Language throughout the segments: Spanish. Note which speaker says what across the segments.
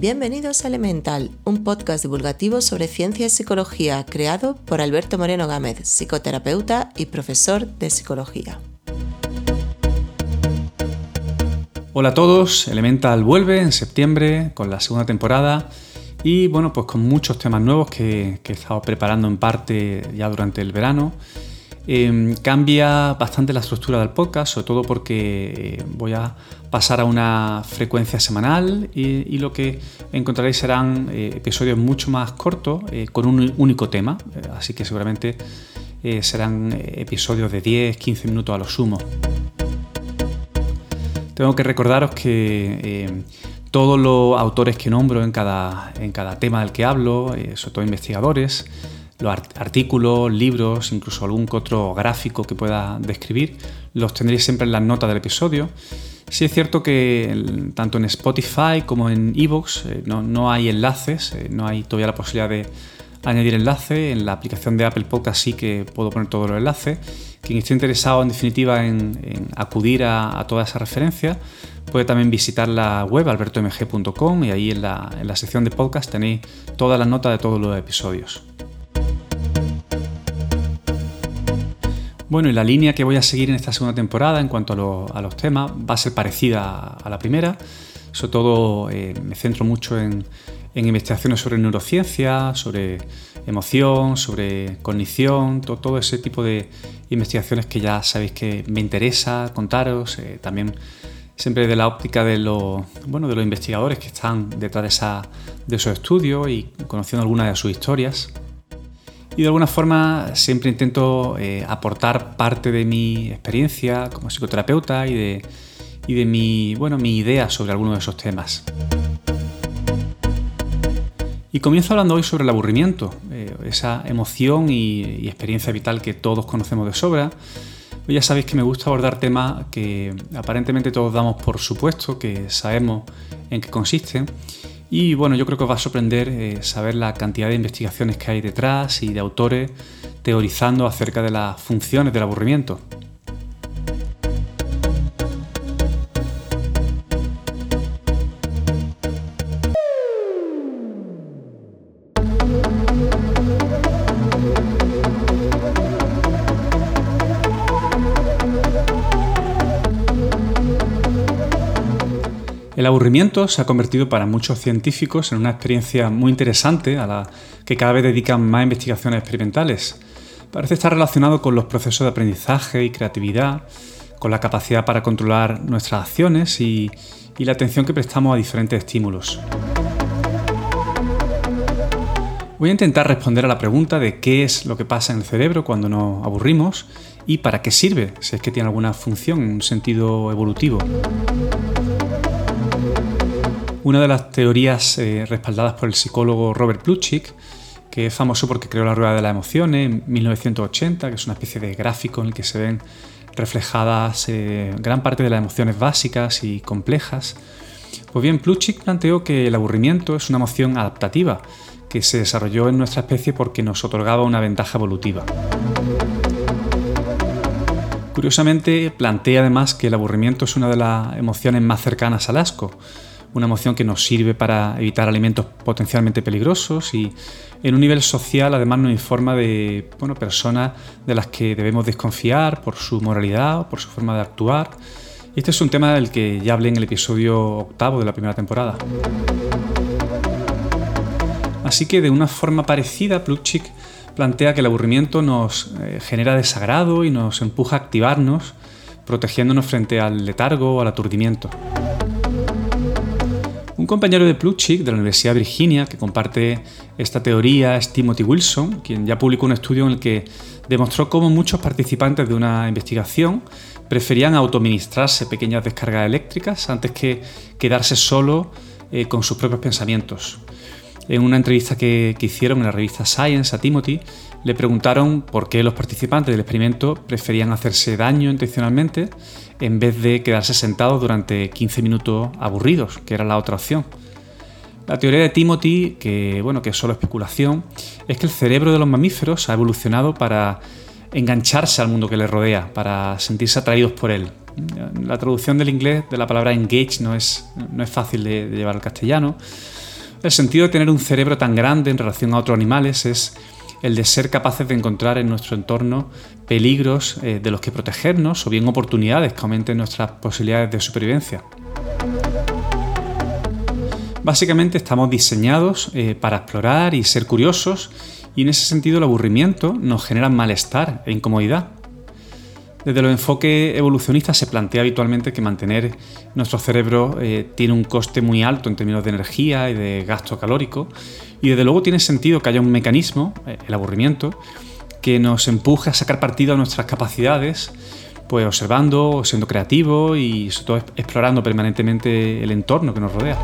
Speaker 1: Bienvenidos a Elemental, un podcast divulgativo sobre ciencia y psicología creado por Alberto Moreno Gámez, psicoterapeuta y profesor de psicología.
Speaker 2: Hola a todos, Elemental vuelve en septiembre con la segunda temporada y bueno, pues con muchos temas nuevos que, he estado preparando en parte ya durante el verano. Em, cambia bastante la estructura del podcast, sobre todo porque eh, voy a pasar a una frecuencia semanal y, lo que encontraréis serán eh, episodios mucho más cortos eh, con un único tema, así que seguramente serán episodios de 10-15 minutos a lo sumo. Tengo que recordaros que todos los autores que nombro en cada, en cada tema del que hablo, sobre todo investigadores, los artículos, libros, incluso algún otro gráfico que pueda describir, los tendréis siempre en las notas del episodio. Sí es cierto que tanto en Spotify como en Evox eh, no, hay enlaces, eh, no hay todavía la posibilidad de añadir enlace. En la aplicación de Apple Podcast sí que puedo poner todos los enlaces. Quien esté interesado en definitiva en, acudir a, toda esa referencia puede también visitar la web albertomg.com y ahí en la, en la sección de podcast tenéis todas las notas de todos los episodios. Bueno, y la línea que voy a seguir en esta segunda temporada en cuanto a, los temas va a ser parecida a la primera. Sobre todo eh, me centro mucho en, investigaciones sobre neurociencia, sobre emoción, sobre cognición, todo, ese tipo de investigaciones que ya sabéis que me interesa contaros. Eh, también siempre de la óptica de, los, bueno, de los investigadores que están detrás de, esa, de esos estudios y conociendo algunas de sus historias. Y de alguna forma siempre intento eh, aportar parte de mi experiencia como psicoterapeuta y de, y de mi, bueno, mi idea sobre algunos de esos temas. Y comienzo hablando hoy sobre el aburrimiento, eh, esa emoción y, experiencia vital que todos conocemos de sobra. Pues ya sabéis que me gusta abordar temas que aparentemente todos damos por supuesto, que sabemos en qué consisten, y bueno, yo creo que os va a sorprender eh, saber la cantidad de investigaciones que hay detrás y de autores teorizando acerca de las funciones del aburrimiento. El aburrimiento se ha convertido para muchos científicos en una experiencia muy interesante a la que cada vez dedican más investigaciones experimentales. Parece estar relacionado con los procesos de aprendizaje y creatividad, con la capacidad para controlar nuestras acciones y, la atención que prestamos a diferentes estímulos. Voy a intentar responder a la pregunta de qué es lo que pasa en el cerebro cuando nos aburrimos y para qué sirve, si es que tiene alguna función un sentido evolutivo. Una de las teorías eh, respaldadas por el psicólogo Robert Plutchik, que es famoso porque creó la rueda de las emociones en 1980, que es una especie de gráfico en el que se ven reflejadas eh, gran parte de las emociones básicas y complejas. Pues bien, Plutchik planteó que el aburrimiento es una emoción adaptativa que se desarrolló en nuestra especie porque nos otorgaba una ventaja evolutiva. Curiosamente, plantea además que el aburrimiento es una de las emociones más cercanas al asco, una emoción que nos sirve para evitar alimentos potencialmente peligrosos y en un nivel social además nos informa de bueno, personas de las que debemos desconfiar por su moralidad o por su forma de actuar. Este es un tema del que ya hablé en el episodio octavo de la primera temporada. Así que de una forma parecida, Plutchik plantea que el aburrimiento nos eh, genera desagrado y nos empuja a activarnos, protegiéndonos frente al letargo o al aturdimiento. Compañero de Plutchik de la Universidad de Virginia que comparte esta teoría es Timothy Wilson, quien ya publicó un estudio en el que demostró cómo muchos participantes de una investigación preferían autoministrarse pequeñas descargas eléctricas antes que quedarse solo eh, con sus propios pensamientos. En una entrevista que, que hicieron en la revista Science a Timothy, le preguntaron por qué los participantes del experimento preferían hacerse daño intencionalmente en vez de quedarse sentados durante 15 minutos aburridos, que era la otra opción. La teoría de Timothy, que bueno, que es solo especulación, es que el cerebro de los mamíferos ha evolucionado para engancharse al mundo que les rodea, para sentirse atraídos por él. La traducción del inglés de la palabra engage no es, no es fácil de, llevar al castellano, El sentido de tener un cerebro tan grande en relación a otros animales es el de ser capaces de encontrar en nuestro entorno peligros eh, de los que protegernos o bien oportunidades que aumenten nuestras posibilidades de supervivencia. Básicamente estamos diseñados eh, para explorar y ser curiosos y en ese sentido el aburrimiento nos genera malestar e incomodidad. Desde los enfoques evolucionistas se plantea habitualmente que mantener nuestro cerebro eh, tiene un coste muy alto en términos de energía y de gasto calórico y desde luego tiene sentido que haya un mecanismo, eh, el aburrimiento, que nos empuje a sacar partido a nuestras capacidades, pues observando, siendo creativo y sobre todo explorando permanentemente el entorno que nos rodea.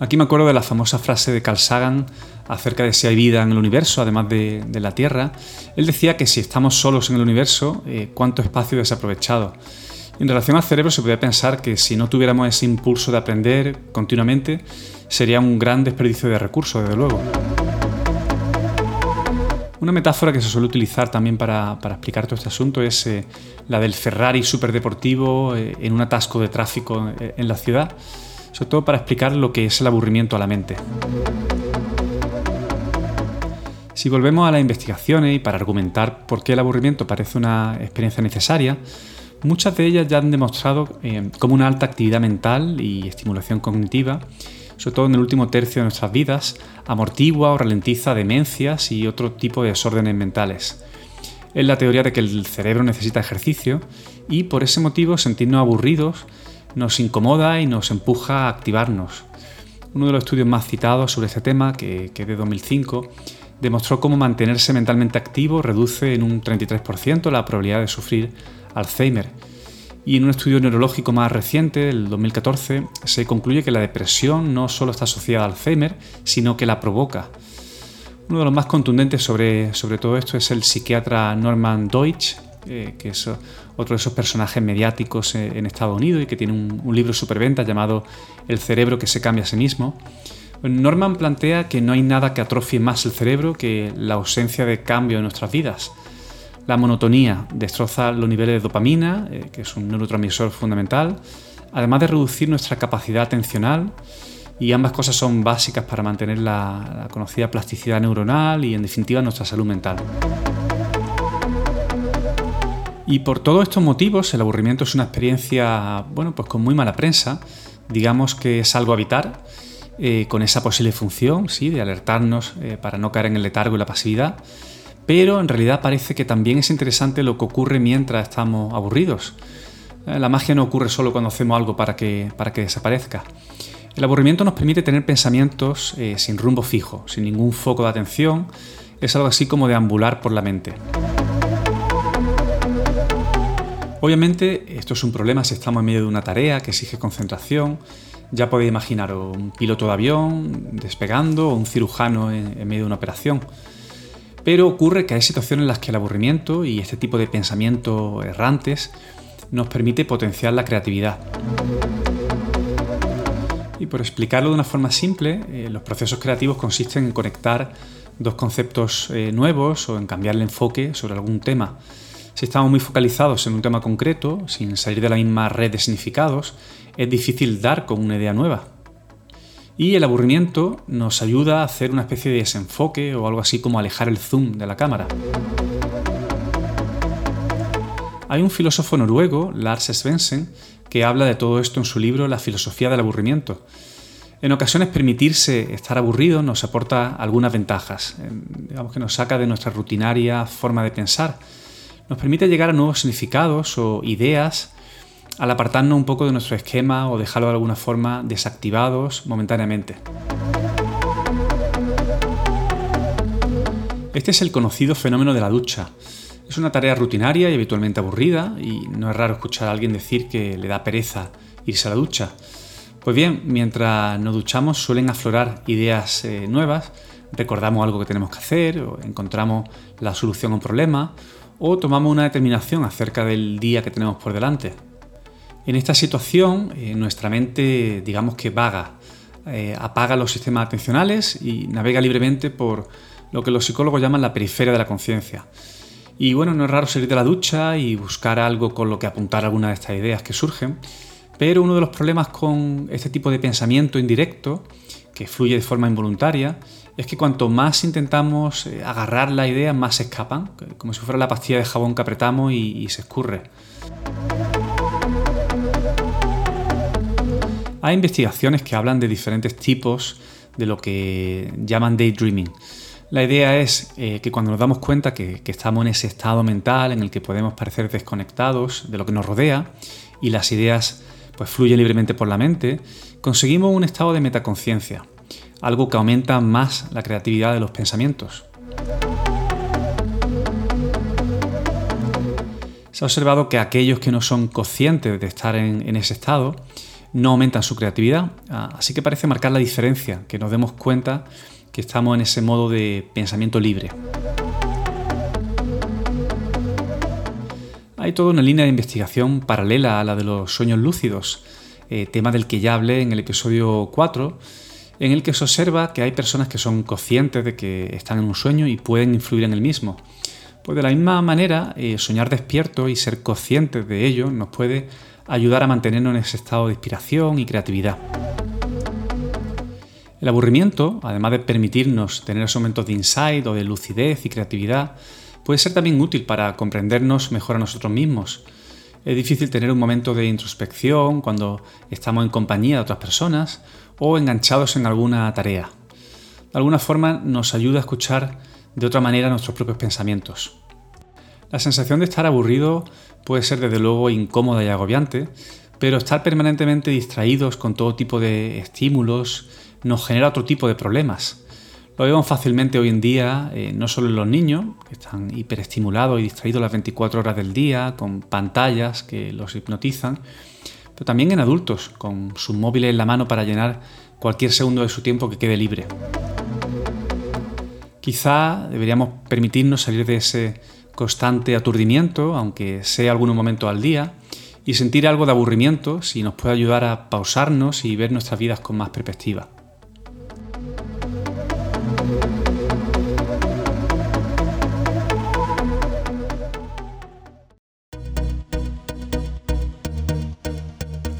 Speaker 2: Aquí me acuerdo de la famosa frase de Carl Sagan acerca de si hay vida en el universo, además de, la Tierra. Él decía que si estamos solos en el universo, eh, cuánto espacio desaprovechado. En relación al cerebro se podría pensar que si no tuviéramos ese impulso de aprender continuamente, sería un gran desperdicio de recursos, desde luego. Una metáfora que se suele utilizar también para, explicar todo este asunto es eh, la del Ferrari superdeportivo eh, en un atasco de tráfico en la ciudad sobre todo para explicar lo que es el aburrimiento a la mente. Si volvemos a las investigaciones y para argumentar por qué el aburrimiento parece una experiencia necesaria, muchas de ellas ya han demostrado eh, cómo una alta actividad mental y estimulación cognitiva, sobre todo en el último tercio de nuestras vidas, amortigua o ralentiza demencias y otro tipo de desórdenes mentales. Es la teoría de que el cerebro necesita ejercicio y por ese motivo sentirnos aburridos nos incomoda y nos empuja a activarnos. Uno de los estudios más citados sobre este tema, que, es de 2005, demostró cómo mantenerse mentalmente activo reduce en un 33% la probabilidad de sufrir Alzheimer. Y en un estudio neurológico más reciente, del 2014, se concluye que la depresión no solo está asociada al Alzheimer, sino que la provoca. Uno de los más contundentes sobre, sobre todo esto es el psiquiatra Norman Deutsch, eh, que es otro de esos personajes mediáticos eh, en Estados Unidos y que tiene un, libro superventa llamado El cerebro que se cambia a sí mismo. Norman plantea que no hay nada que atrofie más el cerebro que la ausencia de cambio en nuestras vidas. La monotonía destroza los niveles de dopamina, eh, que es un neurotransmisor fundamental, además de reducir nuestra capacidad atencional, y ambas cosas son básicas para mantener la conocida plasticidad neuronal y en definitiva nuestra salud mental. Y por todos estos motivos, el aburrimiento es una experiencia, bueno, pues con muy mala prensa. Digamos que es algo a evitar, eh, con esa posible función, sí, de alertarnos eh, para no caer en el letargo y la pasividad. Pero en realidad parece que también es interesante lo que ocurre mientras estamos aburridos. Eh, la magia no ocurre solo cuando hacemos algo para que, para que desaparezca. El aburrimiento nos permite tener pensamientos sin rumbo fijo, sin ningún foco de atención. Es algo así como deambular por la mente. Obviamente esto es un problema si estamos en medio de una tarea que exige concentración. Ya podéis imaginar un piloto de avión despegando o un cirujano en, medio de una operación. Pero ocurre que hay situaciones en las que el aburrimiento y este tipo de pensamientos errantes nos permite potenciar la creatividad. Y por explicarlo de una forma simple, eh, los procesos creativos consisten en conectar dos conceptos eh, nuevos o en cambiar el enfoque sobre algún tema. Si estamos muy focalizados en un tema concreto, sin salir de la misma red de significados, es difícil dar con una idea nueva. Y el aburrimiento nos ayuda a hacer una especie de desenfoque o algo así como alejar el zoom de la cámara. Hay un filósofo noruego, Lars Svensson, que habla de todo esto en su libro La filosofía del aburrimiento. En ocasiones permitirse estar aburrido nos aporta algunas ventajas, digamos que nos saca de nuestra rutinaria forma de pensar nos permite llegar a nuevos significados o ideas al apartarnos un poco de nuestro esquema o dejarlo de alguna forma desactivados momentáneamente. Este es el conocido fenómeno de la ducha. Es una tarea rutinaria y habitualmente aburrida y no es raro escuchar a alguien decir que le da pereza irse a la ducha. Pues bien, mientras nos duchamos suelen aflorar ideas eh, nuevas, recordamos algo que tenemos que hacer o encontramos la solución a un problema o tomamos una determinación acerca del día que tenemos por delante. En esta situación, eh, nuestra mente, digamos que vaga, eh, apaga los sistemas atencionales y navega libremente por lo que los psicólogos llaman la periferia de la conciencia. Y bueno, no es raro salir de la ducha y buscar algo con lo que apuntar alguna de estas ideas que surgen, Pero uno de los problemas con este tipo de pensamiento indirecto, que fluye de forma involuntaria, es que cuanto más intentamos eh, agarrar la idea, más se escapan, como si fuera la pastilla de jabón que apretamos y, se escurre. Hay investigaciones que hablan de diferentes tipos de lo que llaman daydreaming. La idea es eh, que cuando nos damos cuenta que, estamos en ese estado mental en el que podemos parecer desconectados de lo que nos rodea y las ideas pues fluyen libremente por la mente, conseguimos un estado de metaconciencia, algo que aumenta más la creatividad de los pensamientos. Se ha observado que aquellos que no son conscientes de estar en ese estado no aumentan su creatividad, ah, así que parece marcar la diferencia, que nos demos cuenta que estamos en ese modo de pensamiento libre. Hay toda una línea de investigación paralela a la de los sueños lúcidos, eh, tema del que ya hablé en el episodio 4, en el que se observa que hay personas que son conscientes de que están en un sueño y pueden influir en el mismo. Pues de la misma manera, eh, soñar despierto y ser conscientes de ello nos puede ayudar a mantenernos en ese estado de inspiración y creatividad. El aburrimiento, además de permitirnos tener esos momentos de insight o de lucidez y creatividad, puede ser también útil para comprendernos mejor a nosotros mismos. Es difícil tener un momento de introspección cuando estamos en compañía de otras personas o enganchados en alguna tarea. De alguna forma nos ayuda a escuchar de otra manera nuestros propios pensamientos. La sensación de estar aburrido puede ser desde luego incómoda y agobiante, pero estar permanentemente distraídos con todo tipo de estímulos nos genera otro tipo de problemas. Lo vemos fácilmente hoy en día, eh, no solo en los niños, que están hiperestimulados y distraídos las 24 horas del día, con pantallas que los hipnotizan, pero también en adultos, con sus móviles en la mano para llenar cualquier segundo de su tiempo que quede libre. Quizá deberíamos permitirnos salir de ese constante aturdimiento, aunque sea algunos momentos al día, y sentir algo de aburrimiento si nos puede ayudar a pausarnos y ver nuestras vidas con más perspectiva.